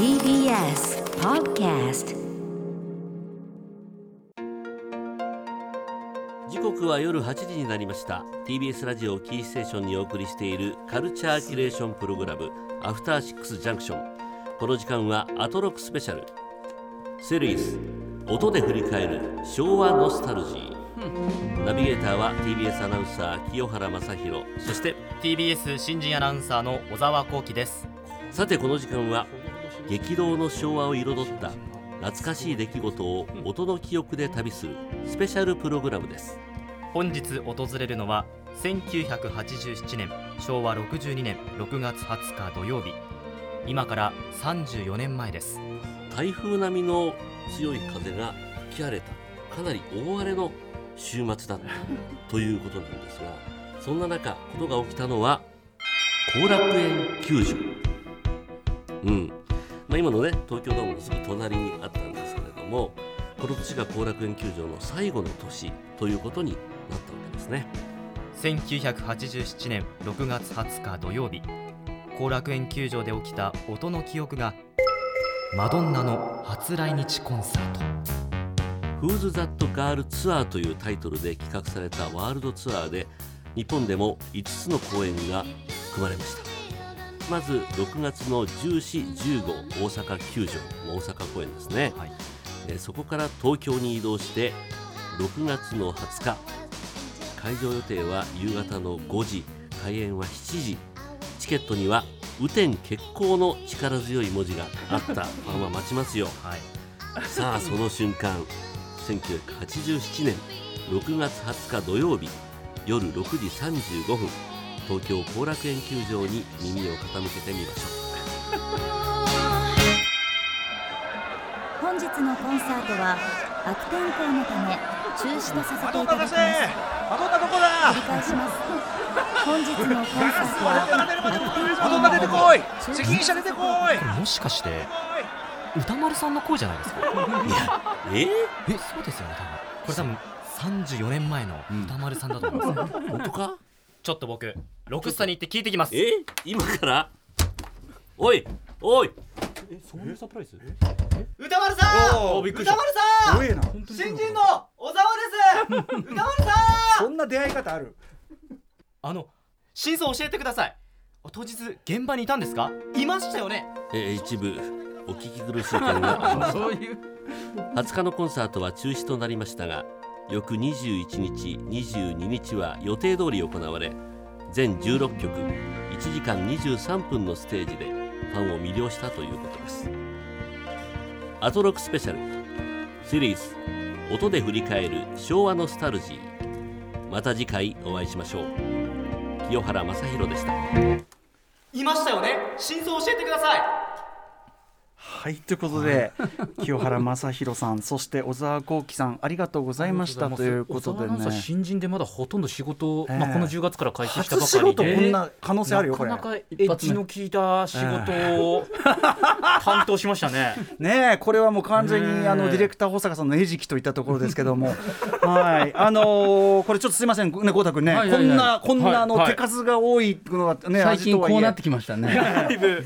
TBS Podcast 時刻は夜8時になりました。TBS ラジオキーステーションにお送りしているカルチャーキュレーションプログラムアフターシックスジャンクション。この時間はアトロックスペシャル。セリース音で振り返る昭和ノスタルジー。ナビゲーターは TBS アナウンサー清原正宏。そして TBS 新人アナウンサーの小沢光輝です。さてこの時間は激動の昭和を彩った懐かしい出来事を音の記憶で旅するスペシャルプログラムです。本日訪れるのは1987年昭和62年6月20日土曜日。今から34年前です。台風並みの強い風が吹き荒れたかなり大荒れの週末だった ということなんですがそんな中ことが起きたのは後楽園球場。うんまあ、今のね東京ドームのすぐ隣にあったんですけれどもこの年が後楽園球場の最後の年ということになったわけですね。1987年6月20日土曜日後楽園球場で起きた音の記憶がマドンナの初来日コンサート「Who's That Girl ツアー」というタイトルで企画されたワールドツアーで日本でも5つの公演が組まれましたまず6月の14、15大阪球場大阪公演ですね、はい、えそこから東京に移動して6月の20日会場予定は夕方の5時開演は7時チケットには「雨天決行」の力強い文字があった。ファンは待ちますよ、はい、さあその瞬間1987年6月20日土曜日夜6時35分東京後楽園球場に耳を傾けてみましょう。本日のコンサートは悪天候のため中止とさせていただきます。マドンナどこだ繰り返します本日のコンサートは悪天マドンナ出てこい責任者出てこいもしかして歌丸さんの声じゃないですか？いやえ？えそうですよね多分。これ多分34年前の歌丸さんだと思います、うん、本当か？ちょっと僕ロクスタに行って聞いてきます。え？今から？おいおい。えそういうサプライズ？歌丸さん！歌丸さん！新人の小沢です！歌丸さん！そんな出会い方ある？あの真相教えてください。当日現場にいたんですか？いましたよね？えー、一部お聞き苦しい点が そういう。20日のコンサートは中止となりましたが翌21日22日は予定通り行われ全16曲1時間23分のステージでファンを魅了したということです。アトロックスペシャルシリーズ音で振り返る昭和ノスタルジー。また次回お会いしましょう。清原正宏でした。いましたよね？真相教えてください。はいということで清原正弘さん そして小沢光輝さんありがとうございましたということでね。新人でまだほとんど仕事、えー、まあ、この10月から開始したばかりで。こんな可能性あるよこれ。なかなかエッジの効いた仕事を、えー、担当しましたね。ねこれはもう完全にあのディレクター保坂さんの餌食といったところですけども。はい。あのー、これちょっとすいません。ね豪太君ね、はいはいはい、こんなこんなあの、手数が多いのはね最近こうなってきましたね。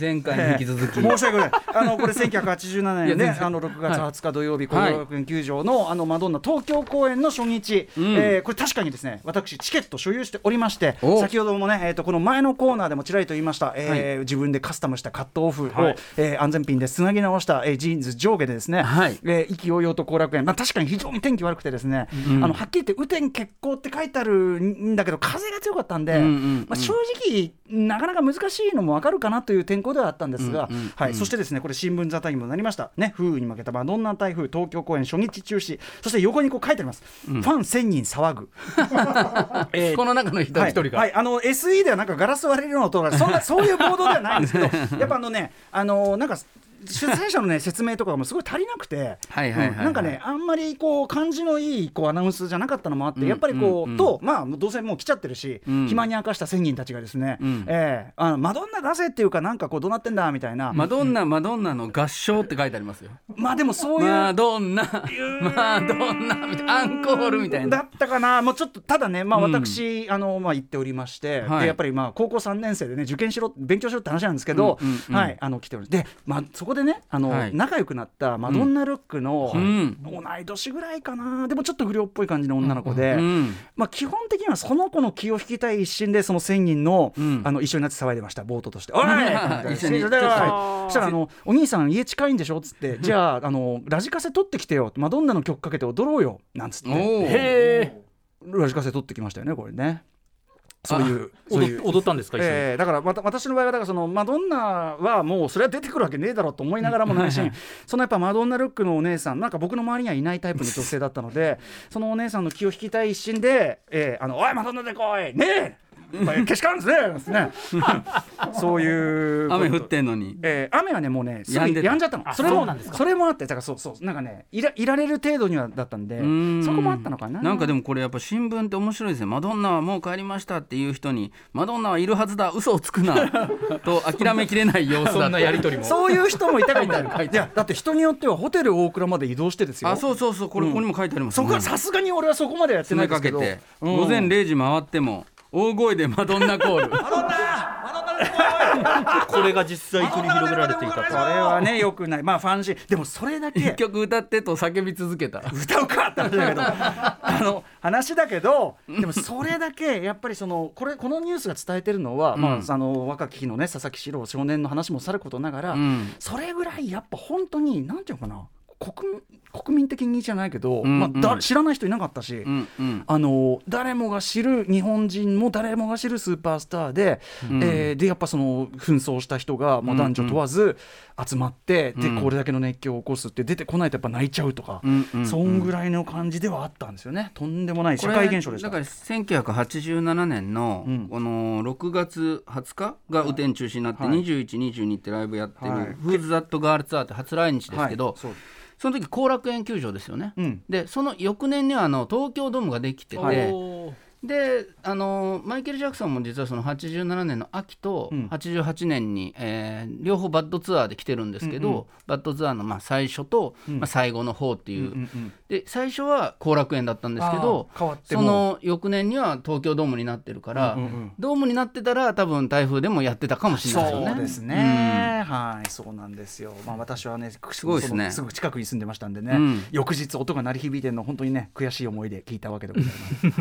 前回に引き続き、申し訳ない。あのこれ1987年ねあの6月20日土曜日後楽園球場のあのマドンナ東京公演の初日、うえこれ確かにですね私チケット所有しておりまして先ほどもねえっ、とこの前のコーナーでもちらりと言いました、え自分でカスタムしたカットオフを、はえ安全ピンでつなぎ直した、えジーンズ上下でですね、はい。え意気揚々と後楽園。まあ確かに非常に天気悪くてですね、あのはっきり言って雨天決行って書いてあるんだけど風が強かったんで、まあ正直なかなか難しいのもわかるかなという天候ではあったんですが、はい。そしてですねこれ新聞座タイムになりました。ね風雨に負けたマドンナ台風東京公演初日中止。そして横にこう書いてあります、うん、ファン1000人騒ぐ、えー、この中の一人が、はい、はい、あの SE ではなんかガラス割れるような音がそんなそういうボードではないんですけど。やっぱあのねあのなんか出演者のね説明とかもすごい足りなくてなんかねあんまりこう感じのいいこうアナウンスじゃなかったのもあって、やっぱりこう、とまあどうせもう来ちゃってるし、暇に明かした1000人たちがですね、えあのマドンナ出せっていうかなんかこうどうなってんだみたいな。マドンナマドンナの合唱って書いてありますよ。まあでもそういうマドンナ。マドンナみたいなアンコールみたいな。だったかな。もうちょっとただねまあ私、あのまあ言っておりまして、でやっぱりまあ高校3年生でね受験しろ勉強しろって話なんですけど、はいあの来ておりでまあそここでねあの、はい。仲良くなったマドンナルックの、うん。同い年ぐらいかなでもちょっと不良っぽい感じの女の子で、うんまあ、基本的にはその子の気を引きたい一心でその1000人の,、うん。あの一緒になって騒いでましたボートとして「おい!」一緒にそしたらあの「お兄さん家近いんでしょ?」っつって「じゃああのラジカセ取ってきてよ」マドンナの曲かけて踊ろうよ」なんつって。ラジカセ取ってきましたよねこれね。そういうえそういう。踊踊ったんですかえーだから私の場合はだからそのマドンナはもうそれは出てくるわけねえだろうと思いながらもないし そのやっぱマドンナルックのお姉さんなんか僕の周りにはいないタイプの女性だったのでそのお姉さんの気を引きたい一心で「えーあのおいマドンナで来い！ねえお前けしからんですね」なんですね。そういう。雨降ってんのに。えー雨はねもうねすぐ止んでた。やんじゃったの。あそれもそうなんですか。それもあってだからそうそうなんかねいらいられる程度にはだったんでうーん。そこもあったのかな。なんかでもこれやっぱ新聞って面白いですね。マドンナはもう帰りましたっていう人にマドンナはいるはずだ嘘をつくなと諦めきれない様子そんなだやり取りも。そういう人もいたかもいいやだって人によってはホテル大倉まで移動してですよ。あそうそうそうこれここにも書いてありますそこはさすがに俺はそこまでやってないですけど、かけて。午前0時回っても大声でマドンナコール。これが実際繰り広げられていたと。それはねよくない。まあファンシー。でもそれだ一け曲歌ってと叫び続けた。歌うかって話だけど。あの話だけどでもそれだけやっぱりそのこれこのニュースが伝えてるのは、まああの若き日のね佐々木史郎少年の話もさることながら、うん。それぐらいやっぱ本当になんていうのかな国民国民的にじゃないけど、うんまあ、だうん知らない人いなかったし、うんうん。あの誰もが知る日本人も誰もが知るスーパースターで、うん。えーでやっぱその紛争した人が、まあ、うん男女問わず集まって、うん。でこれだけの熱狂を起こすって出てこないとやっぱ泣いちゃうとか、そんぐらいの感じではあったんですよね。とんでもない社会現象でした。だから1987年のうん。この6月20日が雨天中止になってはい。2122ってライブやってるはい「フーズ・ザット・ガールツアー」って初来日ですけどはい。その時後楽園球場ですよね。うん。でその翌年にはあの東京ドームができてて、はいであのマイケル・ジャクソンも実はその87年の秋とうん。88年に、えー両方バッドツアーで来てるんですけど、うんうん。バッドツアーのまあ最初と、うん。まあ、最後の方っていう、うんうんで最初は後楽園だったんですけどその翌年には東京ドームになってるから、うんうんうん。ドームになってたら多分台風でもやってたかもしれないですよね。そうですね、はいそうなんですよ。まあ私はねすごいですね。すぐ近くに住んでましたんでね、うん。翌日音が鳴り響いてるの本当にね悔しい思いで聞いたわけでござい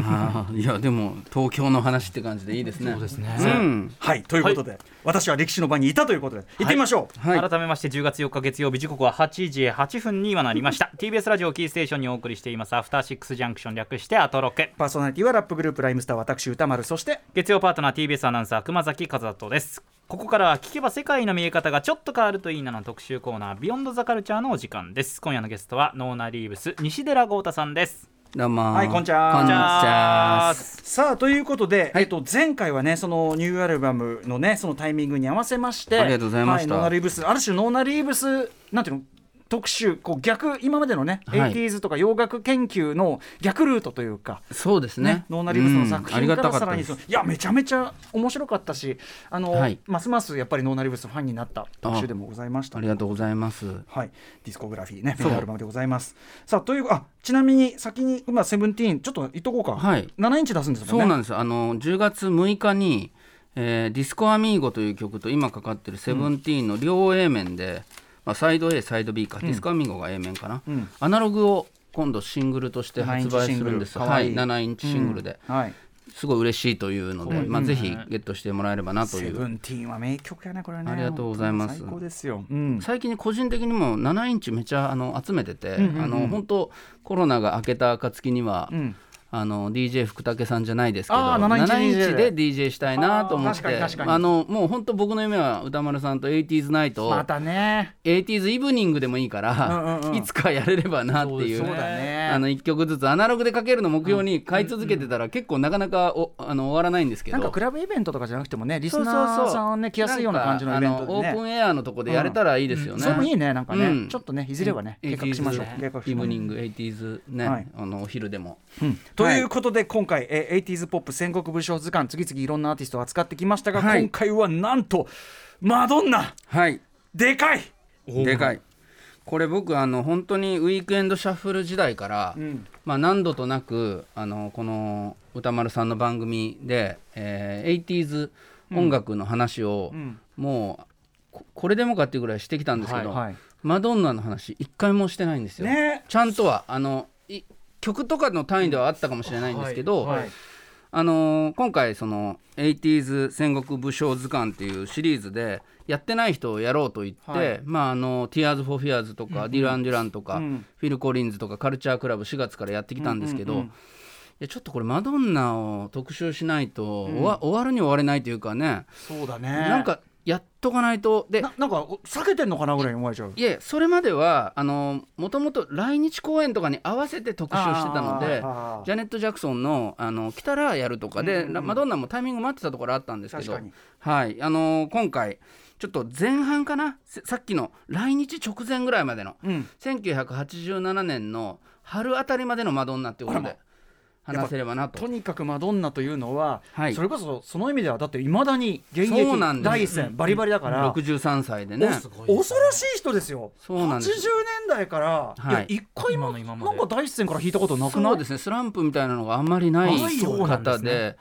ます やでも東京の話って感じでいいですね。そうですね。うん。はいということで、私は歴史の場にいたということで行ってみましょう、はい。改めまして10月4日月曜日時刻は8時8分に今なりました。TBS ラジオキーステーションにお送りしていますアフターシックスジャンクション略してアトロク。パーソナリティはラップグループライムスター私歌丸そして月曜パートナー TBS アナウンサー熊崎和人ですここからは聞けば世界の見え方がちょっと変わるといいなの特集コーナービヨンドザカルチャーのお時間です。今夜のゲストはノーナリーブス西寺豪太さんですどうもはいこんにちは。こんにちはさあということで、えっと、前回はねそのニューアルバムのねそのタイミングに合わせましてありがとうございました。は NONA REEVES ある種 NONA REEVES なんていうの特集こう逆今までのね、はい。80s とか洋楽研究の逆ルートというかそうですね。ね、 NONA REEVES の作品からさらにそのいやめちゃめちゃ面白かったしあの、はい。ますますやっぱり NONA REEVES ファンになった特集でもございました。ありがとうございます。はい、ディスコグラフィーね、アルバムでございます。さあ、という、あ、ちなみに、先に、今、 Seventeen、ちょっと言っとこうか。はい。7インチ出すんですもんね。そうなんですあの10月6日に、えー Disco Amigo という曲と今かかってる Seventeen の両 A 面で、まあ、 side A side B か、 Disco Amigo が A 面かな、うん。アナログを今度シングルとして発売するんです。7はいインチシングル。かわいい。7インチシングルで、はい。すごい嬉しいというので、まあ、ぜひゲットしてもらえればなという。 Seventeen は名曲やね、これね。ありがとうございます。最高ですよ。うん。最近個人的にも7インチめちゃあの集めてて、あの本当コロナが明けた暁には、うんあの DJ 福武さんじゃないですけどあー7インチ DJ で DJ したいなと思って。あのもう本当僕の夢は歌丸さんと 80s ナイトを、またね。80s イブニングでもいいから、うんうんうん。いつかやれればなっていうそうだね。あの1曲ずつアナログでかけるの目標に買い続けてたら結構なかなかおあの終わらないんですけど。なんかクラブイベントとかじゃなくてもね、リスナーさんね、来やすいような感じのイベントオープンエアのとこでやれたらいいですよね、それもいいね、なんかね、うん。ちょっとね、いずれはね、計画しましょう。計画しましょう。イブニング 80s ね、はい。あのお昼でも。うんということで今回、えー、80s ポップ戦国武将図鑑次々いろんなアーティストを扱ってきましたが、はい。今回はなんとマドンナ。はい。でかい、でかい。これ僕あの本当にウィークエンドシャッフル時代から、うん。まあ、何度となくあのこの歌丸さんの番組で、えー、80s 音楽の話を、うん。もうここれでもかっていうぐらいしてきたんですけど、はい。マドンナの話一回もしてないんですよ、ね。ちゃんとはあのい曲とかの単位ではあったかもしれないんですけど、はいあのー今回その 80s 戦国武将図鑑っていうシリーズでやってない人をやろうと言って、はい。まああの Tears for Fears とか、ディラン・デュランとか、うん。フィル・コリンズとかカルチャークラブ4月からやってきたんですけど、うんうんうんいやちょっとこれマドンナを特集しないと、終わ終わるに終われないというかね、そうだね。なんかやっとかないと。でななんか避けてんのかなぐらいに思えちゃう。いえそれまではあのもともと来日公演とかに合わせて特集してたのでジャネット・ジャクソンのあの来たらやるとかで、うんうんうん。マドンナもタイミング待ってたところあったんですけどはい。あの今回ちょっと前半かな？せさっきの来日直前ぐらいまでのうん。1987年の春あたりまでのマドンナっていうことで話せればなと。と。にかくマドンナというのは、はい。それこそその意味ではだっていまだに現役第一線バリバリだから、63歳でね。お恐ろしい人ですよ。そうなんです。80年代から、はい。いや一回なんか第一線から引いたことなくない？そうですね。スランプみたいなのがあんまりないないようなんですね。方で。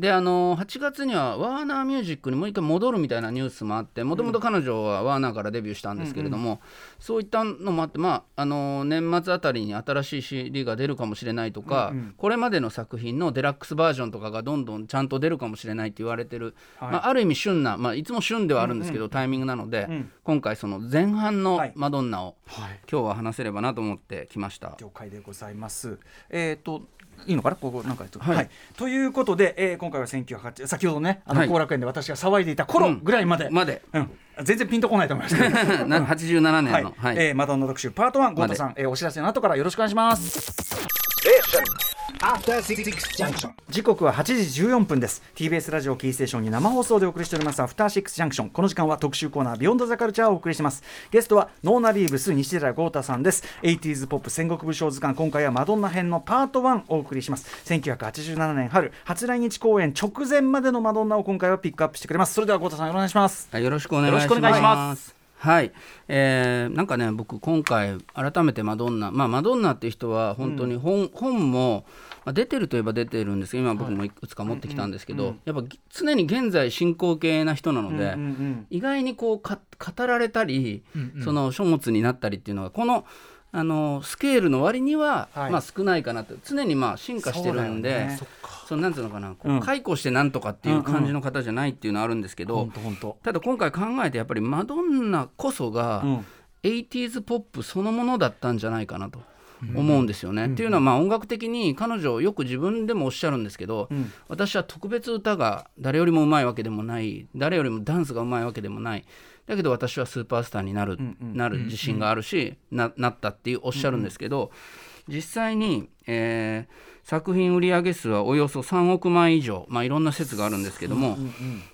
であの8月にはワーナーミュージックにもう一回戻るみたいなニュースもあってもともと彼女はワーナーからデビューしたんですけれども、そういったのもあって、まあ、あの年末あたりに新しい CD が出るかもしれないとか、うんうん。これまでの作品のデラックスバージョンとかがどんどんちゃんと出るかもしれないって言われてる、はい。まあ、ある意味旬な、まあ、いつも旬ではあるんですけど、タイミングなので、うん。今回その前半のはい。マドンナをはい。今日は話せればなと思ってきました。了解でございます。えっ、といいのかな？ここなんかはい。はい、ということで、えー今回は1980先ほどねあのはい。後楽園で私が騒いでいた頃ぐらいまで、まで。うん。全然ピンとこないと思いますけど。な87年はい。の、はい。えーマドンナ特集パート1、ゴータさん、えーお知らせの後からよろしくお願いします。時刻は8時14分です。TBS ラジオキーステーションに生放送でお送りしております。アフターシックスジャンクションこの時間は特集コーナービヨンドザカルチャーをお送りします。ゲストはノーナリーブス西寺豪太さんです。80s ポップ戦国武将図鑑。今回はマドンナ編のパート1をお送りします。1987年春初来日公演直前までのマドンナを今回はピックアップしてくれます。それでは豪太さんよろしくお願いします。よろしくお願いしますはい、えーなんかね僕今回改めてマドンナまあマドンナっていう人は本当に本,、本も、まあ、出てるといえば出てるんですけど今僕もいくつか持ってきたんですけど、やっぱ常に現在進行形な人なので、うんうん意外にこうか語られたり、その書物になったりっていうのがこのあのスケールの割には、はい。まあ少ないかなと常にまあ進化してるんでそのなんつうのかな解雇してなんとかっていう感じの方じゃないっていうのはあるんですけど、ただ今回考えてやっぱりマドンナこそが、うん。80s ポップそのものだったんじゃないかなと思うんですよね。っていうのはまあ音楽的に彼女よく自分でもおっしゃるんですけど、うん。私は特別歌が誰よりもうまいわけでもない誰よりもダンスがうまいわけでもない。だけど私はスーパースターになる,、んうん。なる自信があるし、ななったっていうおっしゃるんですけど、実際に、えー作品売上数はおよそ3億枚以上、まあ、いろんな説があるんですけども、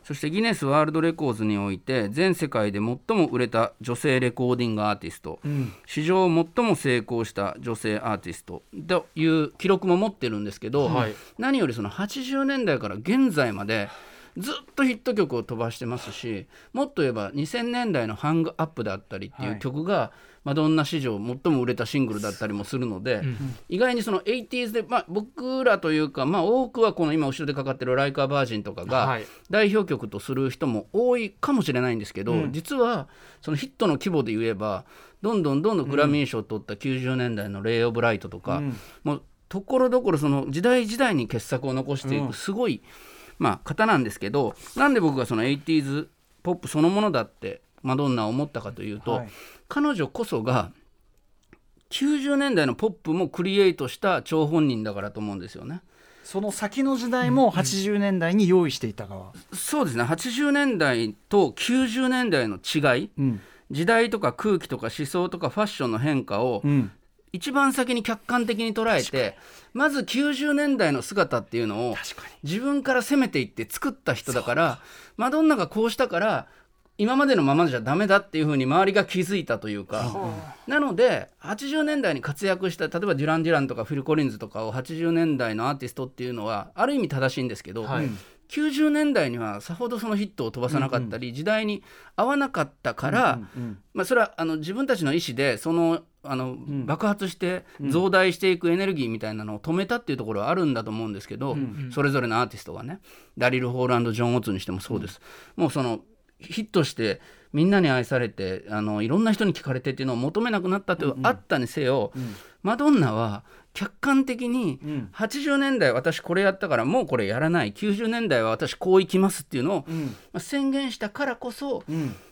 そしてギネスワールドレコーズにおいて全世界で最も売れた女性レコーディングアーティスト、ん。史上最も成功した女性アーティスト。という記録も持ってるんですけど、はい。何よりその80年代から現在までずっとヒット曲を飛ばしてますしもっと言えば2000年代の「ハングアップ」だったりっていう曲が、マドンナ史上最も売れたシングルだったりもするので、意外にその 80s で、まあ、僕らというか、まあ、多くはこの今後ろでかかってる「ライカーバージン」とかがはい。代表曲とする人も多いかもしれないんですけど、実はそのヒットの規模で言えばどんどんどんどんグラミー賞を取った90年代の「レイ・オブ・ライト」とか、もうところどころその時代時代に傑作を残していくすごい、まあ、方なんですけどなんで僕がその 80s ポップそのものだってマドンナを思ったかというと、はい彼女こそが90年代のポップもクリエイトした張本人だからと思うんですよね。その先の時代も80年代に用意していた側、そうですね。80年代と90年代の違い。うん。時代とか空気とか思想とかファッションの変化をうん。一番先に客観的に捉えてまず90年代の姿っていうのを自分から攻めていって作った人だからマドンナがこうしたから今までのままじゃダメだっていうふうに周りが気づいたというか。なので80年代に活躍した例えばデュラン・デュランとかフィル・コリンズとかを80年代のアーティストっていうのはある意味正しいんですけど、はい。90年代にはさほどそのヒットを飛ばさなかったり、時代に合わなかったから、まあ、それはあの自分たちの意思でそのあの、爆発して増大していくエネルギーみたいなのを止めたっていうところはあるんだと思うんですけど、それぞれのアーティストがねダリル・ホールジョン・オッツにしてもそうです、もうそのヒットしてみんなに愛されてあのいろんな人に聞かれてっていうのを求めなくなったという、あったにせよ、マドンナは客観的にん。80年代私これやったからもうこれやらない。90年代は私こういきますっていうのを、まあ宣言したからこそ、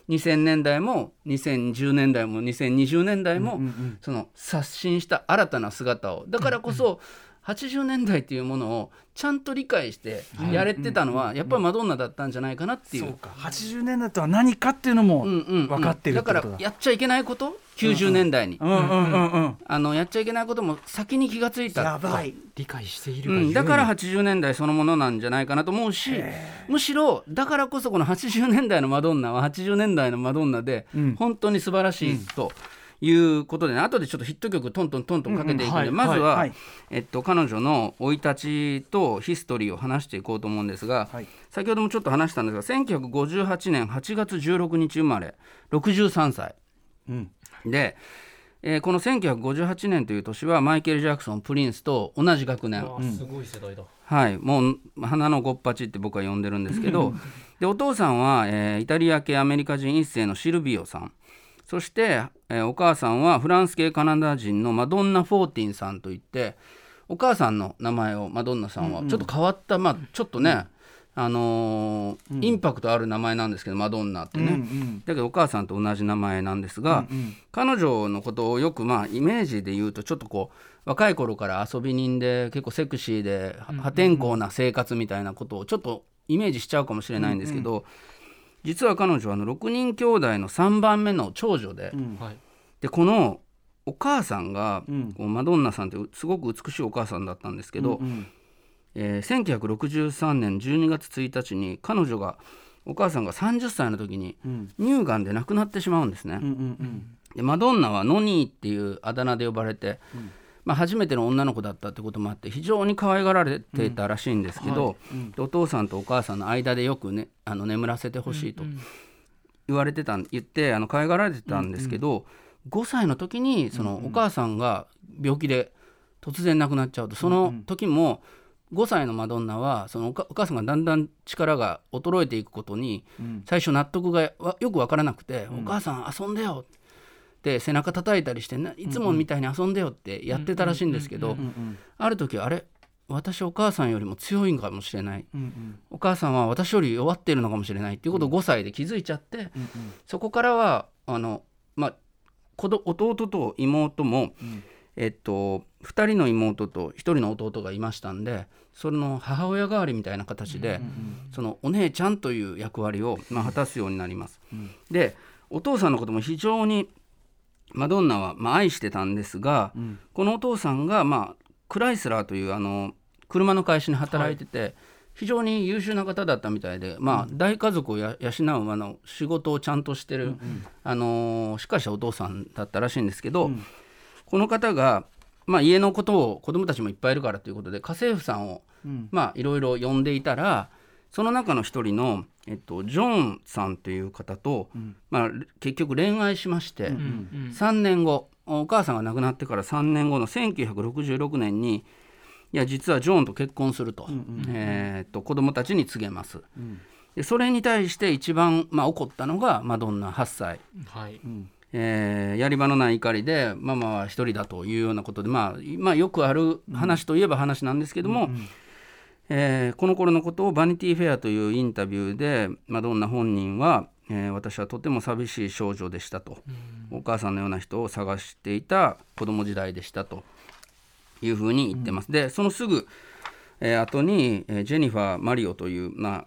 2000年代も2010年代も2020年代も、その刷新した新たな姿を。だからこそ、80年代っていうものをちゃんと理解してやれてたのは、やっぱりマドンナだったんじゃないかなっていう。そうか。80年代とは何かっていうのもうんうんうん。分かってるってだことだ。からやっちゃいけないこと？90年代に、うんうんうんうん。あのやっちゃいけないことも先に気がついた。やばい。理解しているうん、だから80年代そのものなんじゃないかなと思うしむしろだからこそこの80年代のマドンナは80年代のマドンナでうん。本当に素晴らしいということでね、後でちょっとヒット曲トントントントンかけていくんで、うんうんまずは、えっと、彼女の生い立ちとヒストリーを話していこうと思うんですが、はい。先ほどもちょっと話したんですが1958年8月16日生まれ63歳。うん。で、えーこの1958年という年はマイケル・ジャクソンプリンスと同じ学年、あすごい世代だ。はい、もう花のごっぱちって僕は呼んでるんですけど。でお父さんは、えーイタリア系アメリカ人一世のシルビオさんそして、えーお母さんはフランス系カナダ人のマドンナ・フォーティンさんといってお母さんの名前をマドンナさんはちょっと変わった、まあちょっとね、あのーインパクトある名前なんですけどマドンナってね、うんうん。だけどお母さんと同じ名前なんですが、彼女のことをよくまあイメージで言うとちょっとこう若い頃から遊び人で結構セクシーでは破天荒な生活みたいなことをちょっとイメージしちゃうかもしれないんですけど、実は彼女はあの6人兄弟の3番目の長女で,、はい。でこのお母さんが、うん。こうマドンナさんってすごく美しいお母さんだったんですけど、うんえー1963年12月1日に彼女がお母さんが30歳の時にうん。乳がんで亡くなってしまうんですね。うんうんでマドンナはノニーっていうあだ名で呼ばれて、まあ、初めての女の子だったってこともあって非常に可愛がられていたらしいんですけど、でお父さんとお母さんの間でよくねあの眠らせてほしいと言われてたん言ってあの可愛がられてたんですけど、5歳の時にそのお母さんが病気で突然亡くなっちゃうとその時も5歳のマドンナはそのお母さんがだんだん力が衰えていくことに最初納得がわよく分からなくて「お母さん遊んでよ」って背中叩いたりしてないつもみたいに遊んでよってやってたらしいんですけどある時あれ私お母さんよりも強いんかもしれない。うんうん。お母さんは私より弱っているのかもしれないっていうことを5歳で気づいちゃって、そこからはあの、まあ、弟と妹も、えっと、2人の妹と1人の弟がいましたんでそれの母親代わりみたいな形で、そのお姉ちゃんという役割を、まあ、果たすようになります。でお父さんのことも非常にマドンナは、まあ、愛してたんですが、このお父さんが、まあ、クライスラーというあの車の会社に働いてて、非常に優秀な方だったみたいで、まあ、大家族をや養うあの仕事をちゃんとしてる、あのーしっかりしたお父さんだったらしいんですけど、この方が、まあ、家のことを子供たちもいっぱいいるからということで家政婦さんを、まあ、いろいろ呼んでいたらその中の一人の、えっと、ジョンさんという方と、まあ、結局恋愛しまして、3年後お母さんが亡くなってから3年後の1966年にいや実はジョーンと結婚すると,、えーっと子供たちに告げます。でそれに対して一番、まあ、怒ったのがマドンナ8歳。はい。えーやり場のない怒りでママは一人だというようなことで、まあ、まあよくある話といえば話なんですけども、えーこの頃のことをバニティフェアというインタビューでマドンナ本人は、えー私はとても寂しい少女でしたと、お母さんのような人を探していた子供時代でしたと。いうふうに言ってます。でそのすぐ、えー後に、えージェニファー・マリオという、まあ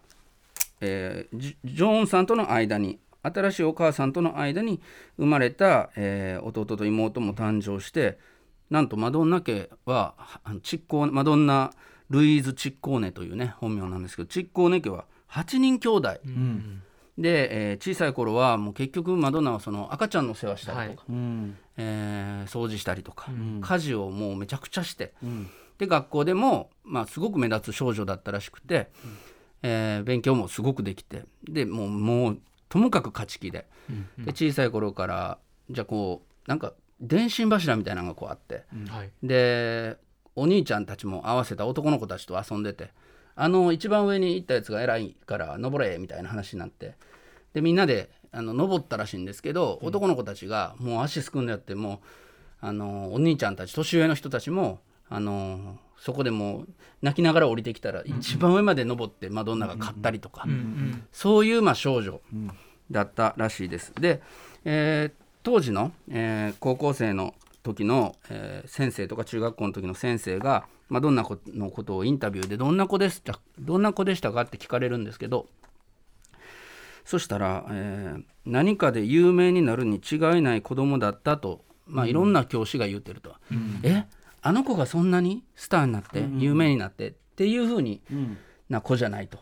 えージジョーンさんとの間に新しいお母さんとの間に生まれた、えー弟と妹も誕生してなんとマドンナ家はあのチッコーマドンナ・ルイーズ・チッコーネというね本名なんですけどチッコーネ家は8人兄弟、で、えー小さい頃はもう結局マドンナはその赤ちゃんの世話したりとか、うん。えー掃除したりとか、家事をもうめちゃくちゃして、で学校でも、まあ、すごく目立つ少女だったらしくて、えー勉強もすごくできてでもうもうともかく勝ち気で,、で小さい頃からじゃあこうなんか電信柱みたいなのがこうあって、はい。でお兄ちゃんたちも合わせた男の子たちと遊んでてあの一番上に行ったやつが偉いから登れみたいな話になってでみんなであの登ったらしいんですけど、男の子たちがもう足すくんでやってもうあのお兄ちゃんたち年上の人たちもあのそこでもう泣きながら降りてきたら一番上まで登ってマドンナが勝ったりとか、そういうまあ少女だったらしいです。で、えー当時の、えー高校生の時の、えー先生とか中学校の時の先生がマドンナのことをインタビューでどんな子でしたどんな子でしたかって聞かれるんですけどそしたら、えー何かで有名になるに違いない子供だったと、まあ、いろんな教師が言ってると、え？あの子がそんなにスターになって有名になってっていうふうにな子じゃないと、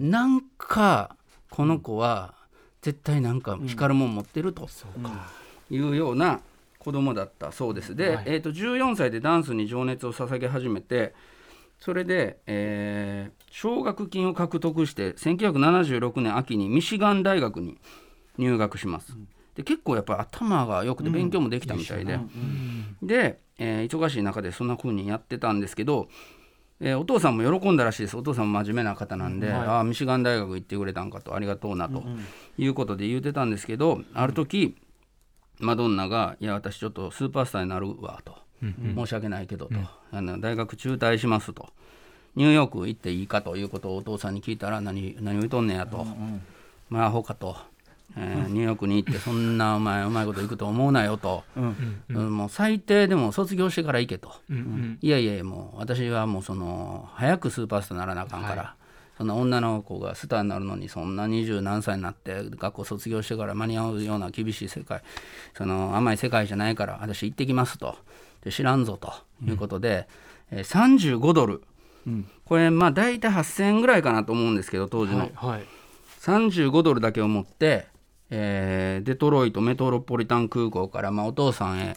なんかこの子は絶対なんか光るもん持ってると、いうような子供だったそうです。で、えー、と14歳でダンスに情熱を捧げ始めてそれで、えー奨学金を獲得して1976年秋にミシガン大学に入学します。で結構やっぱ頭が良くて勉強もできたみたいで、で、えー忙しい中でそんな風にやってたんですけど、えーお父さんも喜んだらしいです。お父さんも真面目な方なんで、ああミシガン大学行ってくれたんかとありがとうなということで言ってたんですけど、ある時マドンナが「いや私ちょっとスーパースターになるわ」と「申し訳ないけど」と、あの「大学中退します」と「ニューヨーク行っていいか」ということをお父さんに聞いたら何何を言うとんねやと「まあアホか」と。えーニューヨークに行ってそんなお前うまいこといくと思うなよと、うん。もう最低でも卒業してから行けと、いやいやいやもう私はもうその早くスーパースターにならなあかんから、そんな女の子がスターになるのにそんな二十何歳になって学校卒業してから間に合うような厳しい世界その甘い世界じゃないから私行ってきますと。で知らんぞと。いうことで、えー35ドル、これまあ大体8,000円ぐらいかなと思うんですけど当時の、はい35ドルだけを持って、えーデトロイトメトロポリタン空港から、まあ、お父さんへ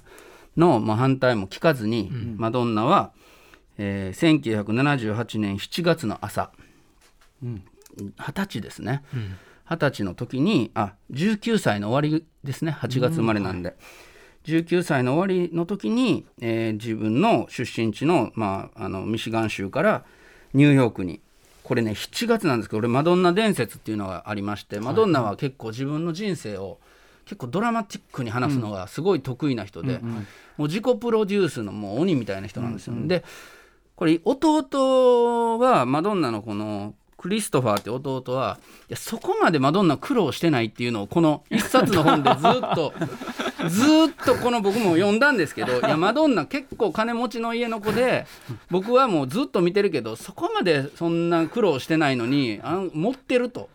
の、まあ、反対も聞かずに、マドンナは、えー1978年7月の朝二十、歳ですね。二十、歳の時にあ19歳の終わりですね。8月生まれなんで。19歳の終わりの時に、えー自分の出身地の,、まあ、あのミシガン州からニューヨークに。これね7月なんですけど俺マドンナ伝説っていうのがありましてマドンナは結構自分の人生を結構ドラマティックに話すのがすごい得意な人で、もう自己プロデュースのもう鬼みたいな人なんですよ、でこれ弟はマドンナのこのクリストファーって弟はいやそこまでマドンナ苦労してないっていうのをこの 一冊の本でずっとずっとこの僕も読んだんですけどいやマドンナ結構金持ちの家の子で僕はもうずっと見てるけどそこまでそんな苦労してないのにあの持ってると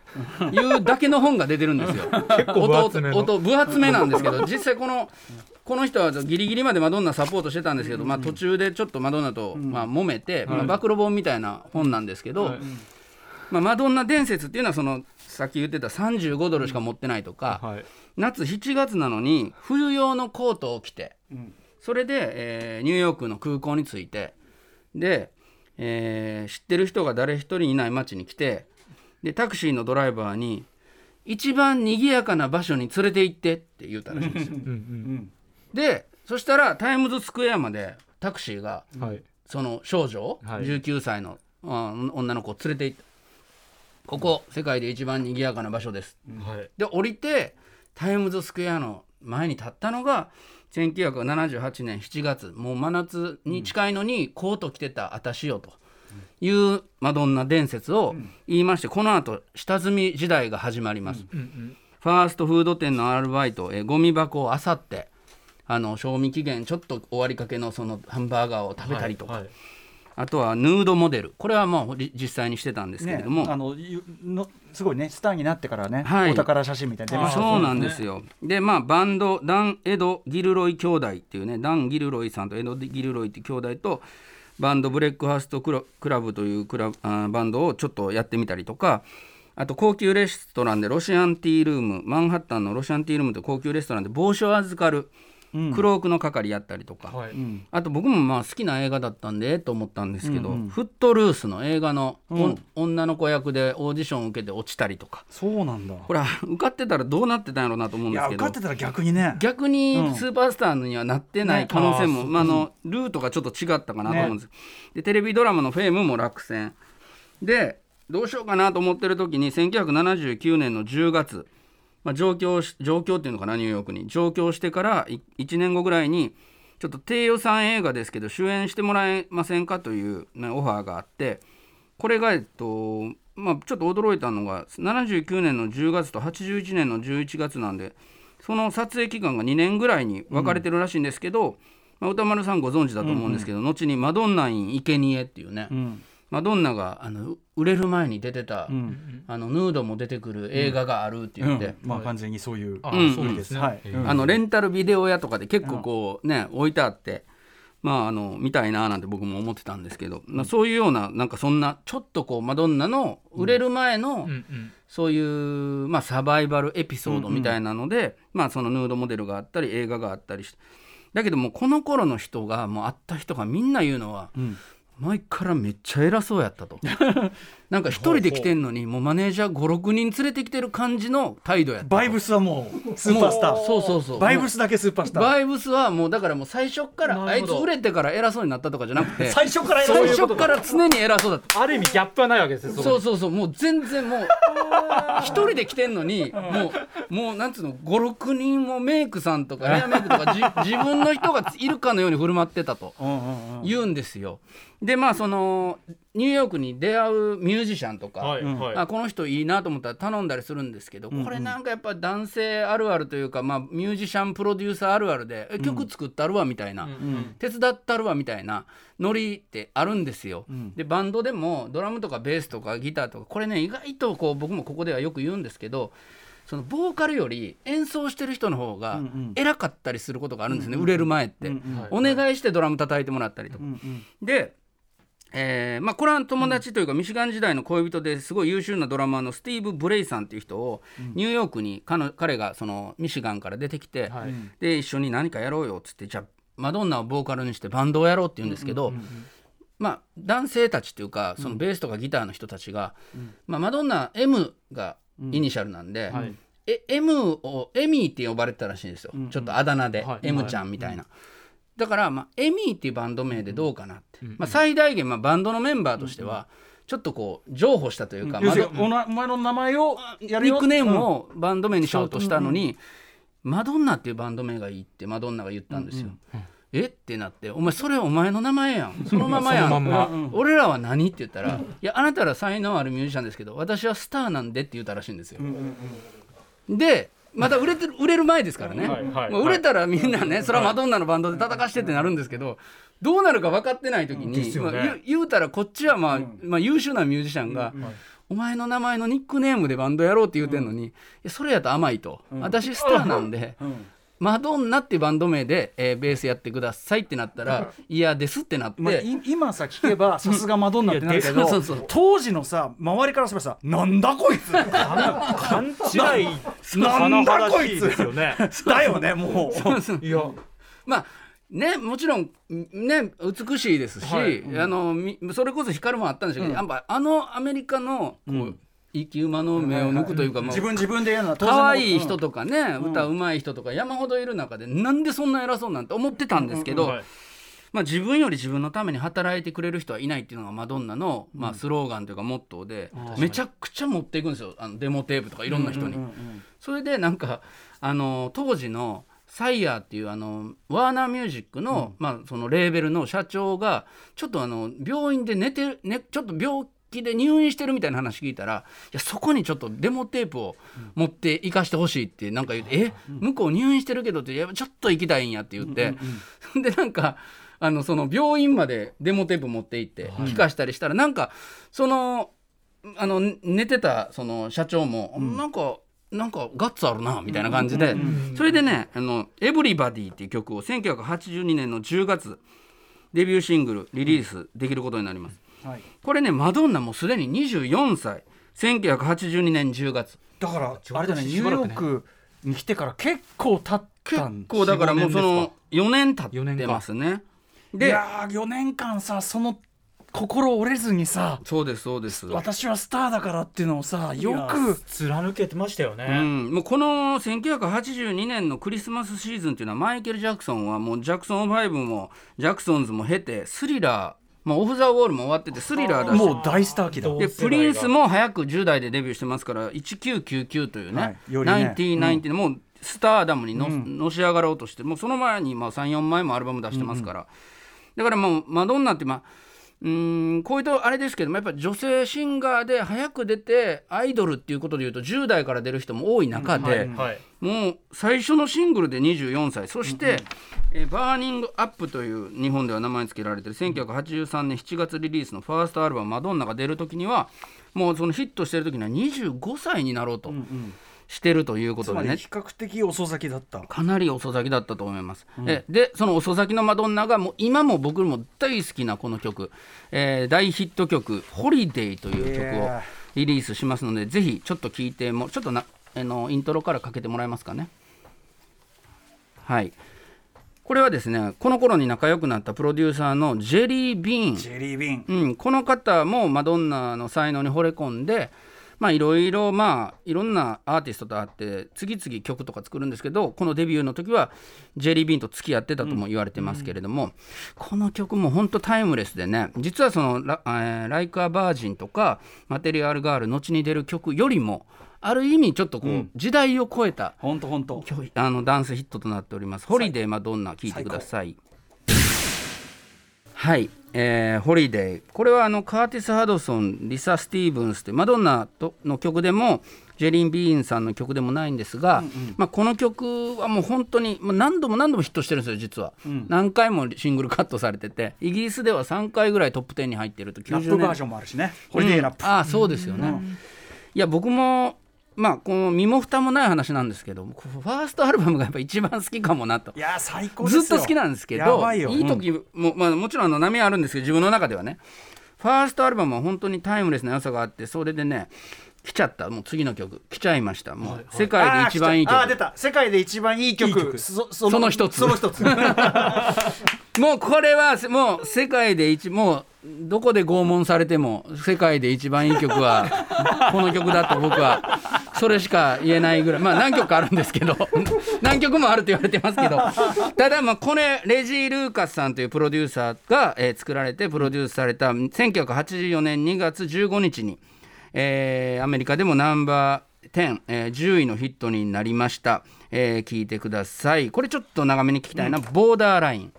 いうだけの本が出てるんですよ。結構分厚め分厚めなんですけど実際このこの人はギリギリまでマドンナサポートしてたんですけど、まあ、途中でちょっとマドンナと、まあ、揉めて、まあ、暴露本みたいな本なんですけど、まあ、マドンナ伝説っていうのはそのさっき言ってた35ドルしか持ってないとか、はい。夏7月なのに冬用のコートを着て、それで、えーニューヨークの空港に着いてで、えー知ってる人が誰一人いない街に来てでタクシーのドライバーに一番賑やかな場所に連れて行ってって言うたらしいんですよ。でそしたらタイムズスクエアまでタクシーがはい。その少女を、はい。19歳の、うん女の子を連れて行ったここ世界で一番賑やかな場所です。はい。で降りてタイムズスクエアの前に立ったのが1978年7月もう真夏に近いのにコート着てた私よと。いうマドンナ伝説を言いましてこの後下積み時代が始まります、ファーストフード店のアルバイトえーゴミ箱を漁ってあの賞味期限ちょっと終わりかけのそのハンバーガーを食べたりとか、はいあとはヌードモデル。これはもうり実際にしてたんですけれねども、あのゆのすごいねスターになってからね、はい。お宝写真みたいなの出ましたそうなんですよ。でまあバンドダン・エド・ギルロイ兄弟っていうねダン・ギルロイさんとエド・ギルロイって兄弟とバンド Breakfast Club というクラブあーバンドをちょっとやってみたりとかあと高級レストランで Russian Tea Room マンハッタンの Russian Tea Room という高級レストランで帽子を預かるクロークの係やったりとか、はい。あと僕もまあ好きな映画だったんでと思ったんですけど、 Footloose の映画の、おん。女の子役でオーディションを受けて落ちたりとか。そうなんだ。これは受かってたらどうなってたんやろうなと思うんですけど。や受かってたら逆にね。逆にスーパースターにはなってない可能性も、ねまあ、あのルートがちょっと違ったかなと思うんです、でテレビドラマの「フェームも落選。でどうしようかなと思ってる時に1979年の10月まあ、上京し上京っていうのかなニューヨークに。上京してから1年後ぐらいにちょっと低予算映画ですけど主演してもらえませんかという、ね、オファーがあってこれがえっとまあちょっと驚いたのが79年の10月と81年の11月なんでその撮影期間が2年ぐらいに分かれてるらしいんですけど、うん、まあ、歌丸さんご存知だと思うんですけど、うんうん、後に「マドンナイン生贄っていうね、うん、マドンナがあの売れる前に出てた、うん、あのヌードも出てくる映画があるって言って、まあ完全にそういう、あそうですね、はい、あのレンタルビデオ屋とかで結構こうね、置いてあってまああの見たいななんて僕も思ってたんですけど、まあ、そういうようななんかそんなちょっとこうマドンナの売れる前の、そういう、まあ、サバイバルエピソードみたいなので、まあそのヌードモデルがあったり映画があったりしてだけどもこの頃の人がもう会った人がみんな言うのは、前からめっちゃ偉そうやったと。なんか一人で来てんのにもうマネージャー56人連れてきてる感じの態度やったバイブスはもうスーパースター。そうそうそう。バイブスだけスーパースター。バイブスはもうだからもう最初からあいつ売れてから偉そうになったとかじゃなくて 最初から最初から常に偉そうだった。ある意味ギャップはないわけですよそうそうそうもう全然もう 一人で来てんのにもうもうなんつうの56人もメイクさんとかヘアメイクとか自分の人がいるかのように振る舞ってたと言うんですよでまあそのニューヨークに出会うミュージシャンとか、はいはい、あこの人いいなと思ったら頼んだりするんですけど、うんうん、これなんかやっぱ男性あるあるというか、まあ、ミュージシャンプロデューサーあるあるで、うん、曲作ったるわみたいな、うん、手伝ったるわみたいなノリってあるんですよ。うん、でバンドでもドラムとかベースとかギターとかこれね意外とこう僕もここではよく言うんですけどそのボーカルより演奏してる人の方が偉かったりすることがあるんですね、うんうん、売れる前って、うんうん、お願いしてドラム叩いてもらったりとか。うんうん、でえーまあ、これは友達というか、ミシガン時代の恋人ですごい優秀なドラマーのスティーブ・ブレイさんっていう人を、ニューヨークに彼彼がそのミシガンから出てきて、はい、で一緒に何かやろうよっつってじゃあマドンナをボーカルにしてバンドをやろうって言うんですけど、まあ、男性たちっていうかそのベースとかギターの人たちが、まあ、マドンナ M がイニシャルなんで、はい、え M をエミーって呼ばれてたらしいんですよ、ちょっとあだ名で、はい、M ちゃんみたいな。だから、まあ、エミーっていうバンド名でどうかなって、まあ、最大限、まあ、バンドのメンバーとしては、ちょっとこう譲歩したというか、まお前の名前をやるニックネームをバンド名にしようとしたのに、マドンナっていうバンド名がいいってマドンナが言ったんですよ。え？ってなって「お前それお前の名前やん。そのままやん。ま俺らは何?」って言ったら「いやあなたら才能あるミュージシャンですけど私はスターなんで」って言ったらしいんですよ。でまだ売れてる売れる前ですからね、はい売れたらみんなね、それはマドンナのバンドで戦してってなるんですけどどうなるか分かってない時に、まあ、言うたらこっちは、まあまあ、優秀なミュージシャンが、お前の名前のニックネームでバンドやろうって言うてんのに、それやと甘いと、私スターなんで、マドンナっていうバンド名で、えー、ベースやってくださいってなったら 嫌ですってなって、まあ、今さ聞けば さすがマドンナってなるけど当時のさ周りからすればさなんだこいつ勘違いなんだこいつですよね。だよねもう。いや。まあねもちろんね美しいですし、はい、あのそれこそ光もあったんですけど、うん、やっぱあのアメリカのこう、うん生き馬の目を抜くというか、自分自分で言うのは可愛い人とかね、歌うまい人とか山ほどいる中でなんでそんな偉そうなんて思ってたんですけど、まあ、自分より自分のために働いてくれる人はいないっていうのがマドンナの、まあ、スローガンというかモットーで、めちゃくちゃ持っていくんですよ。あのデモテープとかいろんな人に。それでなんかあの当時のサイヤーっていうあのワーナーミュージックの,、まあそのレーベルの社長がちょっとあの病院で寝て、ね、ちょっと病気で入院してるみたいな話聞いたらいやそこにちょっとデモテープを持って行かしてほしいってなんか言って、うん、え向こう入院してるけどっていやちょっと行きたいんやって言って、でなんかあのその病院までデモテープ持って行って聞かしたりしたら、なんかそのあの寝てたその社長も、うん、なんかなんかガッツあるなみたいな感じで、それでね「あのエブリバディ」っていう曲を1982年の10月デビューシングルリリースできることになります。はい、これねマドンナもすでに24歳。1982年10月。だからあれだねニューヨークに来てから結構経ったん結構だからもうその4年経ってますね。でいや4年間さその心折れずにさそうですそうです。私はスターだからっていうのをさよく貫けてましたよね、うん、もうこの1982年のクリスマスシーズンっていうのはマイケル・ジャクソンはもうジャクソン5もジャクソンズも経てスリラーもうオフ・ザ・ウォールも終わっててスリラーだし。もう大スター期だ。でプリンスも早く10代でデビューしてますから1999というね,、はい。よりね。1990でもうスターダムにの,、のし上がろうとしてもうその前にまあ34枚もアルバム出してますから、だからもうマドンナってまあうーんこういうとあれですけどもやっぱ女性シンガーで早く出てアイドルっていうことでいうと10代から出る人も多い中で、はいもう最初のシングルで24歳そして、えーバーニングアップという日本では名前付けられてる1983年7月リリースのファーストアルバム「マドンナ」が出る時にはもうそのヒットしてる時には25歳になろうとしてるということでね、比較的遅咲きだった。かなり遅咲きだったと思います。えでその遅咲きのマドンナがもう今も僕も大好きなこの曲、えー大ヒット曲「ホリデーという曲をリリースしますのでぜひちょっと聞いてもちょっとなあのイントロからかけてもらえますかね。はい。これはですねこの頃に仲良くなったプロデューサーのジェリー・ビーン。ジェリービーン。うん、この方もマドンナの才能に惚れ込んでまあいろいろまあいろんなアーティストと会って次々曲とか作るんですけどこのデビューの時はジェリー・ビーンと付き合ってたとも言われてますけれども、この曲も本当タイムレスでね実はそのラ「えーライカー・バージン」とか「マテリアル・ガール」後に出る曲よりもある意味ちょっとこう、時代を超えた本当本当あのダンスヒットとなっております。ホリデーマドンナ聞いてください。はい、えーホリデーこれはあのカーティス・ハドソンリサ・スティーブンスってマドンナとの曲でもジェリン・ビーンさんの曲でもないんですが、まあ、この曲はもう本当に何度も何度もヒットしてるんですよ実は、何回もシングルカットされててイギリスでは3回ぐらいトップ10に入ってると90年ラップバージョンもあるしねホリデーラップ、うんああそうですよね、いや僕もまあこの身も蓋もない話なんですけどファーストアルバムがやっぱ一番好きかもなと。いや最高ですよ。ずっと好きなんですけやどばいよ。い時も、まあ、もちろんあの波あるんですけど自分の中ではねファーストアルバムは本当にタイムレスな良さがあってそれでね来ちゃった。もう次の曲。来ちゃいました。もう世界で一番いい曲。あー出た。世界で一番いい曲。その一つ。その一つ。もうこれはもう世界で一もうどこで拷問されても世界で一番いい曲は この曲だと僕はそれしか言えないぐらい。まあ何曲かあるんですけど。何曲もあると言われてますけど。ただまあこれレジー・ルーカスさんというプロデューサーが、えー作られてプロデュースされた1984年2月15日に、えーアメリカでもナンバー10、えー10位のヒットになりました、えー聞いてください。これちょっと長めに聞きたいな、ボーダーライン。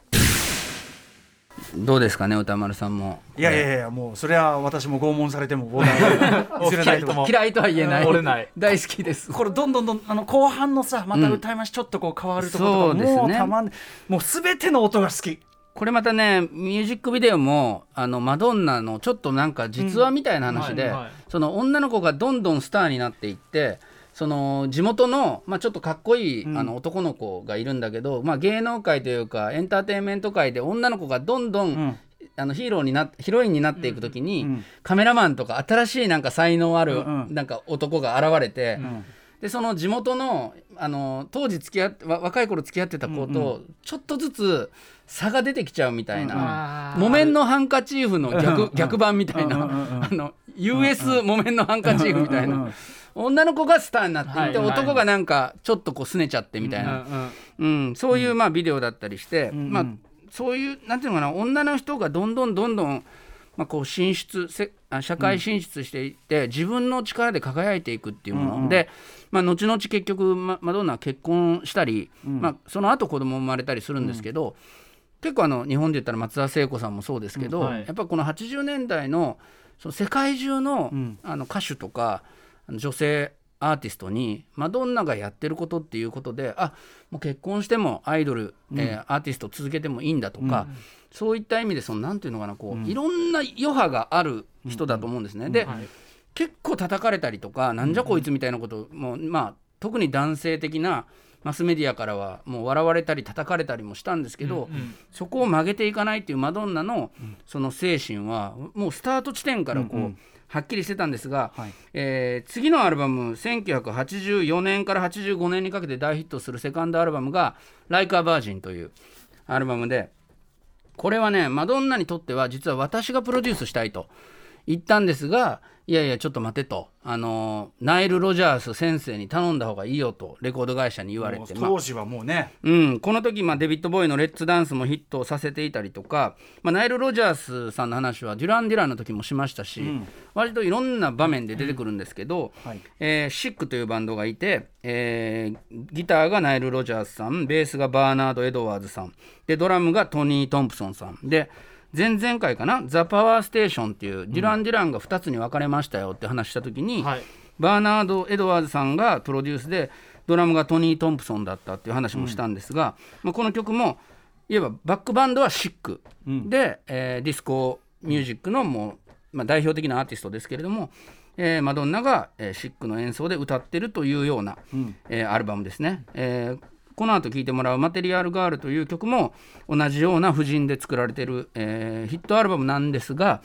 どうですかね歌丸さんも。いやいやいやもうそれは私も拷問されてもボーダー譲れ ないと思う。嫌いとは言えない。折れない。大好きです。これどんどんどんあの後半のさまた歌いましちょっとこう変わるところとか、そうですねもうたまんもうすべての音が好きこれまたねミュージックビデオもあのマドンナのちょっとなんか実話みたいな話で、うんはいはい。その女の子がどんどんスターになっていってその地元の、まあ、ちょっとかっこいい、あの男の子がいるんだけど、まあ、芸能界というかエンターテインメント界で女の子がどんどん、ん。あのヒーローになヒロインになっていくときに、んカメラマンとか新しいなんか才能ある、うんうん。なんか男が現れて、ん。でその地元のあの当時付き合ってわ若い頃付き合ってた子とちょっとずつ差が出てきちゃうみたいな、木綿のハンカチーフの逆,、逆版みたいな、あの US 木綿のハンカチーフみたいな、女の子がスターになっていて、男がなんかちょっとこう拗ねちゃってみたいな、うん。そういうまあビデオだったりして、んまあ、そういうなんていうのかな女の人がどんどんどんどん、まあ、こう進出せあ社会進出していって、自分の力で輝いていくっていうもの、で、まあ、後々結局ママドンナは結婚したり、まあ、その後子供生まれたりするんですけど、結構あの日本で言ったら松田聖子さんもそうですけど、うんはい。やっぱこの80年代のその世界中の,、ん。あの歌手とか女性アーティストにマドンナがやってることっていうことであもう結婚してもアイドル、えーアーティスト続けてもいいんだとか、そういった意味でそのなんていうのかなこう、いろんな余波がある人だと思うんですね。で、はい。結構叩かれたりとかなんじゃこいつみたいなことも、まあ特に男性的なマスメディアからはもう笑われたり叩かれたりもしたんですけど、そこを曲げていかないっていうマドンナのその精神はもうスタート地点からこう、うんうん。はっきりしてたんですが、はい。えー次のアルバム1984年から85年にかけて大ヒットするセカンドアルバムが「Like a Virgin」というアルバムでこれはねマドンナにとっては実は私がプロデュースしたいと行ったんですがいやいやちょっと待てと、あのナイル・ロジャース先生に頼んだ方がいいよとレコード会社に言われて、まあ当時はもうね。うん、この時、まあ、デビッド・ボーイの「レッツ・ダンス」もヒットさせていたりとか、まあ、ナイル・ロジャースさんの話はデュラン・デュランの時もしましたし、割といろんな場面で出てくるんですけど、はい。えーシックというバンドがいて、えーギターがナイル・ロジャースさんベースがバーナード・エドワーズさんでドラムがトニー・トンプソンさん。で前々回かな「The Power Station」っていう、デュラン・デュランが2つに分かれましたよって話した時に、はい。バーナード・エドワーズさんがプロデュースでドラムがトニー・トンプソンだったっていう話もしたんですが、まあ、この曲もいわばバックバンドはシック、で、えーディスコミュージックのもう、まあ、代表的なアーティストですけれども、えーマドンナが、えーシックの演奏で歌ってるというような、えーアルバムですね。えーこの後聴いてもらう「マテリアル・ガール」という曲も同じような布陣で作られている、えーヒットアルバムなんですが、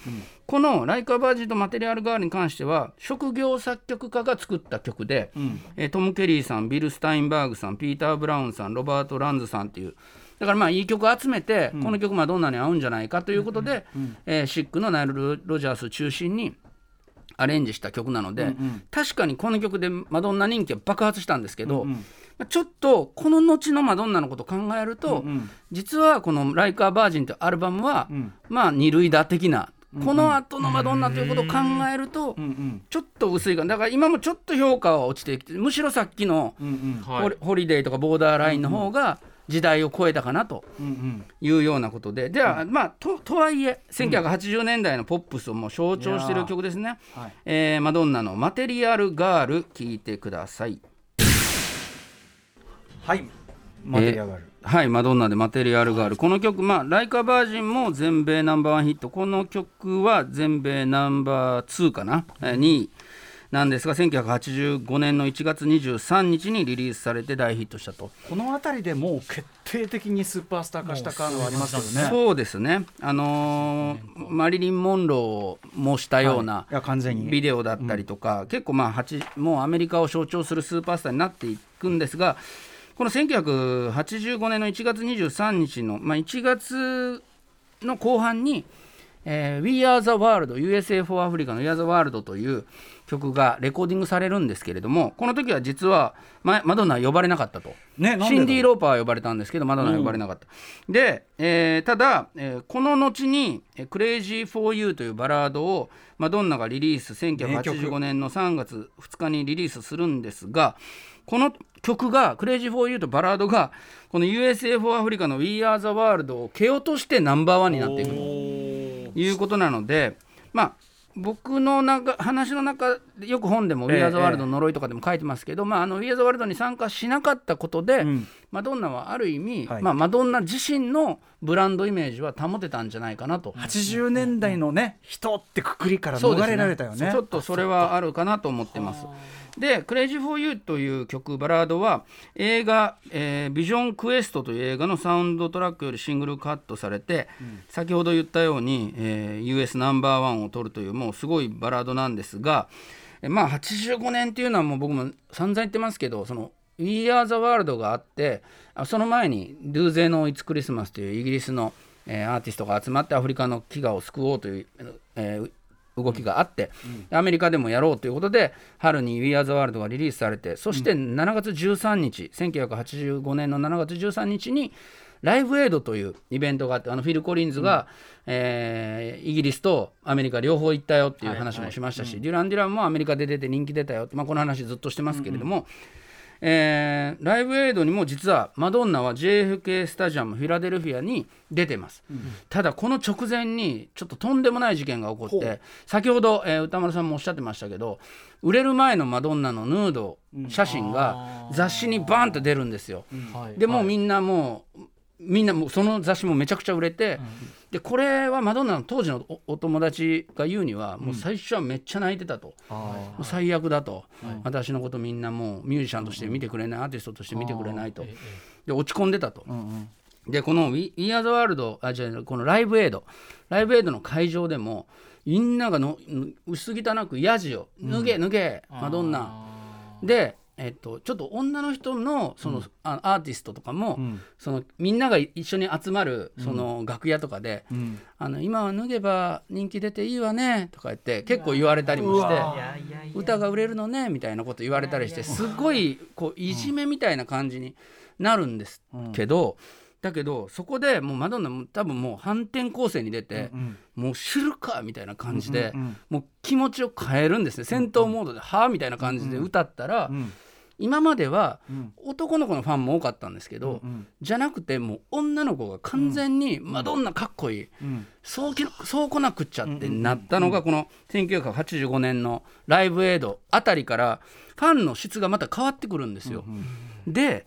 この「ライカ・バージー」と「マテリアル・ガール」に関しては職業作曲家が作った曲で、えートム・ケリーさんビル・スタインバーグさんピーター・ブラウンさんロバート・ランズさんっていうだからまあいい曲集めて、この曲マドンナに合うんじゃないかということで、えーシックのナイル・ロジャース中心にアレンジした曲なので、確かにこの曲でマドンナ人気は爆発したんですけど、まあちょっとこの後のマドンナのことを考えると、実はこの「ライカー・バージン」というアルバムは、まあ二類打的な、この後のマドンナということを考えると、ちょっと薄いかだから今もちょっと評価は落ちてきてむしろさっきのホリ,、デーとかボーダーラインの方が時代を超えたかなというようなことで、では、まあととはいえ1980年代のポップスをもう象徴している曲ですね、はい。えーマドンナの「マテリアル・ガール」聴いてください。はいマテリアがある、はい、マドンナでマテリアルガール。この曲、まあ、ライカバージンも全米ナンバーワンヒット。この曲は全米ナンバー2かな、えー、2位なんですが、1985年の1月23日にリリースされて大ヒットしたと。この辺りでもう決定的にスーパースター化した感はありますけどねそうですね。あのーマリリン・モンローを模したような、はいいや完全にビデオだったりとか、結構まあ8もうアメリカを象徴するスーパースターになっていくんですがこの1985年の1月23日の、まあ、1月の後半に「えー We Are the World USA for Africa」の「We Are the World」という曲がレコーディングされるんですけれどもこの時は実はまマドンナは呼ばれなかったと。ねシンディ・ローパーは呼ばれたんですけど、マドンナは呼ばれなかった。で、えーただ、えーこの後に、えー「Crazy for You」というバラードをマドンナがリリース、1985年の3月2日にリリースするんですが、この曲が「Crazy for You」とバラードが、この USA for Africa の「We Are the World」を蹴落としてナンバーワンになっていくということなので、まあ、僕の中話の中よく本でも「ええ We Are the World」の呪いとかでも書いてますけど、まあ、あの We Are the World に参加しなかったことで、ん。マドンナはある意味、はい。まあ、マドンナ自身のブランドイメージは保てたんじゃないかなと。80年代のね人ってくくりから逃れられたよね。ちょっとそれはあるかなと思ってます。で「Crazy for You」という曲バラードは映画、えービジョンクエスト」という映画のサウンドトラックよりシングルカットされて、先ほど言ったように、えー US ナンバーワンを取るというもうすごいバラードなんですが、えまあ85年っていうのはもう僕も散々言ってますけどその「We Are the World」があってあその前に「Do They Know It's Christmas」というイギリスの、えーアーティストが集まってアフリカの飢餓を救おうという、えー動きがあって、アメリカでもやろうということで春に「We Are the World」がリリースされてそして7月13日、1985年の7月13日にライブエイドというイベントがあってあのフィル・コリンズが、えーイギリスとアメリカ両方行ったよっていう話もしましたし、デュラン・デュランもアメリカで出て人気出たよって、まあ、この話ずっとしてますけれども、えーライブエイドにも実はマドンナは JFK スタジアムフィラデルフィアに出てます、ただこの直前にちょっととんでもない事件が起こって先ほど、えー歌丸さんもおっしゃってましたけど売れる前のマドンナのヌード写真が雑誌にバーンと出るんですよ、でもうみんなもうみんなもうその雑誌もめちゃくちゃ売れて、でこれはマドンナの当時のおお友達が言うにはもう最初はめっちゃ泣いてたと、もう最悪だと、私のことみんなもうミュージシャンとして見てくれない、アーティストとして見てくれないと、で落ち込んでたと。でこの「We We Are the World」あじゃあこのライブエイドライブエイドの会場でもみんながの薄汚くヤジを「脱げ脱げマドンナ」でえっと、ちょっと女の人のその、あアーティストとかも、ん。そのみんなが一緒に集まるその楽屋とかで、ん。あの今は脱げば人気出ていいわねとか言って結構言われたりもして歌が売れるのねみたいなこと言われたりしてすごいこういじめみたいな感じになるんですけど、だけどそこでもうマドンナも多分もう反転攻勢に出て、もう知るかみたいな感じで、もう気持ちを変えるんですね。戦闘モードで「はあ?」みたいな感じで歌ったら、今までは男の子のファンも多かったんですけど、じゃなくてもう女の子が完全にマドンナかっこいい、そうきそう来なくっちゃってなったのがこの1985年のライブエイドあたりからファンの質がまた変わってくるんですよ。で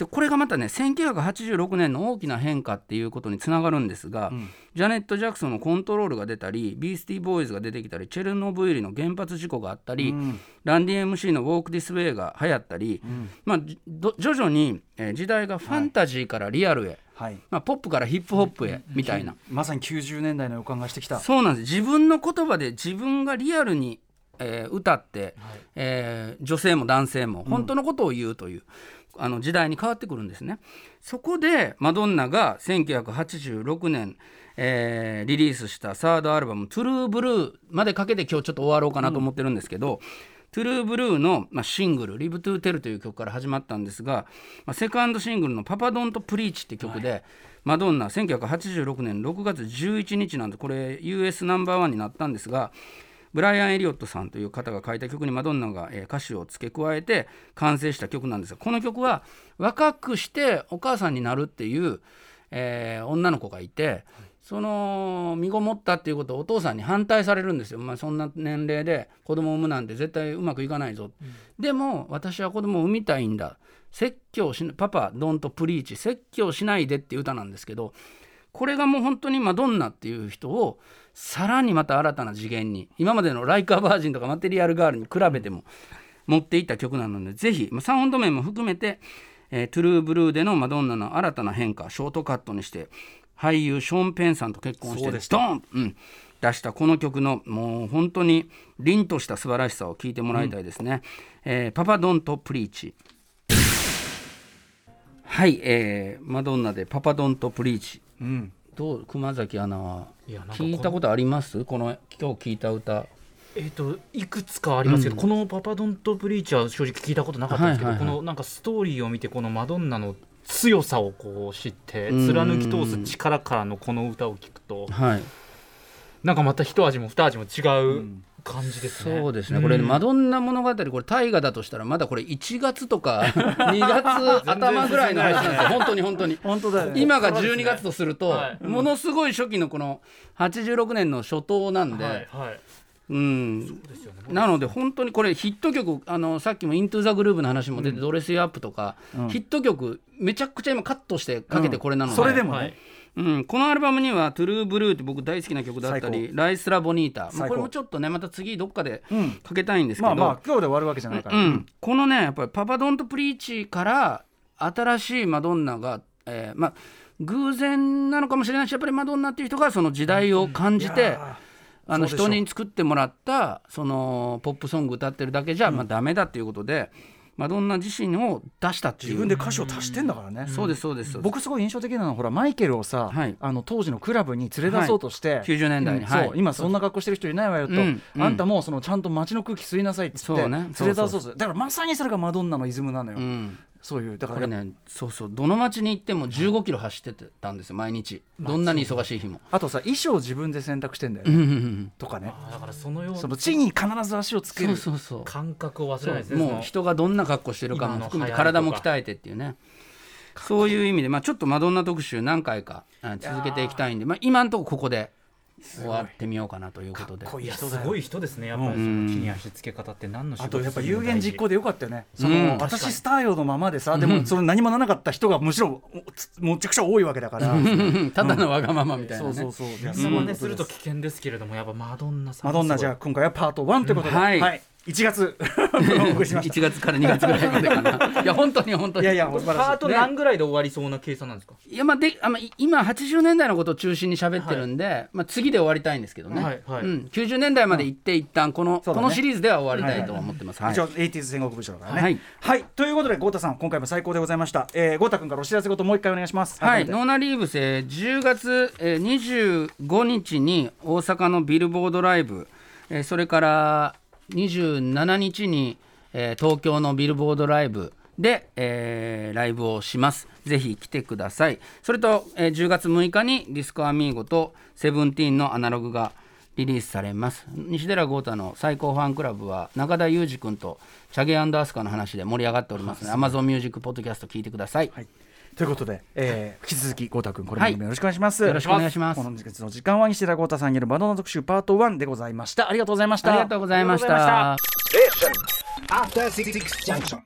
でこれがまたね1986年の大きな変化っていうことにつながるんですが、ジャネット・ジャクソンのコントロールが出たりビースティーボーイズが出てきたりチェルノブイリの原発事故があったり、ランディ MC の「ウォーク・ディス・ウェイ」が流行ったり、まあ、じど徐々に、えー時代がファンタジーからリアルへ、はい。まあ、ポップからヒップホップへみたいな。まさに90年代の予感がしてきた。そうなんです。自分の言葉で自分がリアルに、えー歌って、えー女性も男性も本当のことを言うという、あの時代に変わってくるんですね。そこでマドンナが1986年、えーリリースしたサードアルバム「トゥルーブルー」までかけて今日ちょっと終わろうかなと思ってるんですけど、トゥルーブルーの、まあ、シングル「Live to Tell」という曲から始まったんですが、まあ、セカンドシングルの「パパドンとプリーチ」って曲で、マドンナ1986年6月11日なんでこれ US ナンバーワンになったんですがブライアン・エリオットさんという方が書いた曲にマドンナが、えー歌詞を付け加えて完成した曲なんですがこの曲は若くしてお母さんになるっていう、えー女の子がいて。その身ごもったっていうことをお父さんに反対されるんですよ、まあ、そんな年齢で子供を産むなんて絶対うまくいかないぞ、でも私は子供を産みたいんだ。説教しなパパドンとプリーチ説教しないでっていう歌なんですけどこれがもう本当にマドンナっていう人をさらにまた新たな次元に今までの「ライカーバージン」とか「マテリアルガール」に比べても持っていった曲なのでぜひまあサウンド面も含めて、えートゥルーブルーでのマドンナの新たな変化ショートカットにして俳優ショーン・ペンさんと結婚してドーン、うん、出したこの曲のもう本当に凛とした素晴らしさを聞いてもらいたいですね。えーパパドンとプリーチ。はい、えーマドンナでパパドンとプリーチ。うん。どう熊崎アナは？聞いたことあります？この今日聞いた歌。えっ、といくつかありますけど、この「パパドンとプリーチ」は正直聞いたことなかったんですけど、このなんかストーリーを見てこのマドンナの強さをこう知ってうん。貫き通す力からのこの歌を聞くとはい。なんかまた一味も二味も違う感じですね。そうですね。これ、うんマドンナ物語これ大河だとしたらまだこれ1月とか 2月頭ぐらいの話なんですよ。本当に本当に。本当だよね。今が12月とすると、はい。ものすごい初期のこの86年の初頭なんで、はいはい。うん。ね。なので本当にこれヒット曲あのさっきも「イントゥ・ザ・グルーヴ」の話も出て、ドレス・ユアップとか、ヒット曲めちゃくちゃ今カットしてかけてこれなので、それでもね、はいうん、このアルバムには「トゥルー・ブルー」って僕大好きな曲だった最り「ライス・ラ・ボニータ」まあこれもちょっとねまた次どっかでうん。かけたいんですけど、まあまあ今日で終わるわけじゃないから、うん、このねやっぱり「パパドンとプリーチ」から新しいマドンナが、えーまあ偶然なのかもしれないしやっぱりマドンナっていう人がその時代を感じて、あの人に作ってもらったそのポップソング歌ってるだけじゃ、まあダメだっていうことでマドンナ自身を出したっていう。自分で歌詞を足してんだからね、そうですそうです。僕すごい印象的なのはほらマイケルをさ、はい。あの当時のクラブに連れ出そうとして、90年代に、そう今そんな格好してる人いないわよと、あんたもうそのちゃんと街の空気吸いなさいっつって連れ出そうとす。るだからまさにそれがマドンナのイズムなのよ、うんそういうだから。これねそうそう。どの街に行っても15キロ走ってたんですよ毎日。どんなに忙しい日も、あとさ衣装自分で選択してんだようんね、うんうん。とかね。あだからそのようなその地に必ず足をつける。そうそうそう。感覚を忘れないですね。もそう。の人がどんな格好してるかも含めて体も鍛えてっていうね。そういう意味で、まあ、ちょっとマドンナ特集何回かあ続けていきたいんで、まあ、今のところここで終わってみようかなということで。かっこいいすごい人ですねやっぱり。そうん。の地に足つけ方って何の仕事あとやっぱ有言実行でよかったよね、そう。んの私スターよのままでさ、でもその何もならなかった人がむしろおつむちゃくちゃ多いわけだから、ただのわがままみたいなね、そうそうそう、そう。ですると危険ですけれどもやっぱマドンナさんマドンナじゃあ今回はパート1ということで、はい1月。お送りしました1月から2月ぐらいまでかな。いや本当に本当に。いやいやパート何ぐらいで終わりそうな計算なんですか、いやまあであま今80年代のことを中心に喋ってるんで、まあ、次で終わりたいんですけどね、はいはい。うん、90年代まで行って一旦この、ね。このシリーズでは終わりたいと思ってます、はい。一応 80s 戦国部長だからね。ははい。い、ということで郷太さん今回も最高でございました。えー、郷太君からお知らせこともう一回お願いします。はい、 NONAリーブス、えー10月、えー25日に大阪のビルボードライブ、えーそれから27日に、えー東京のビルボードライブで、えーライブをします。ぜひ来てください。それと、えー10月6日に Disco Amigo と Seventeen のアナログがリリースされます西寺豪太の最高ファンクラブは中田裕二君とチャゲアンダースカの話で盛り上がっておりますので Amazon ミュージックポッドキャスト聞いてください、はいということで、えー、引き続き豪太君これもよろしくお願いします。よろしくお願いしますこの日の時間は西寺豪太さんによるバナナ特集パート1でございました。ありがとうございました。ありがとうございました。After Junction.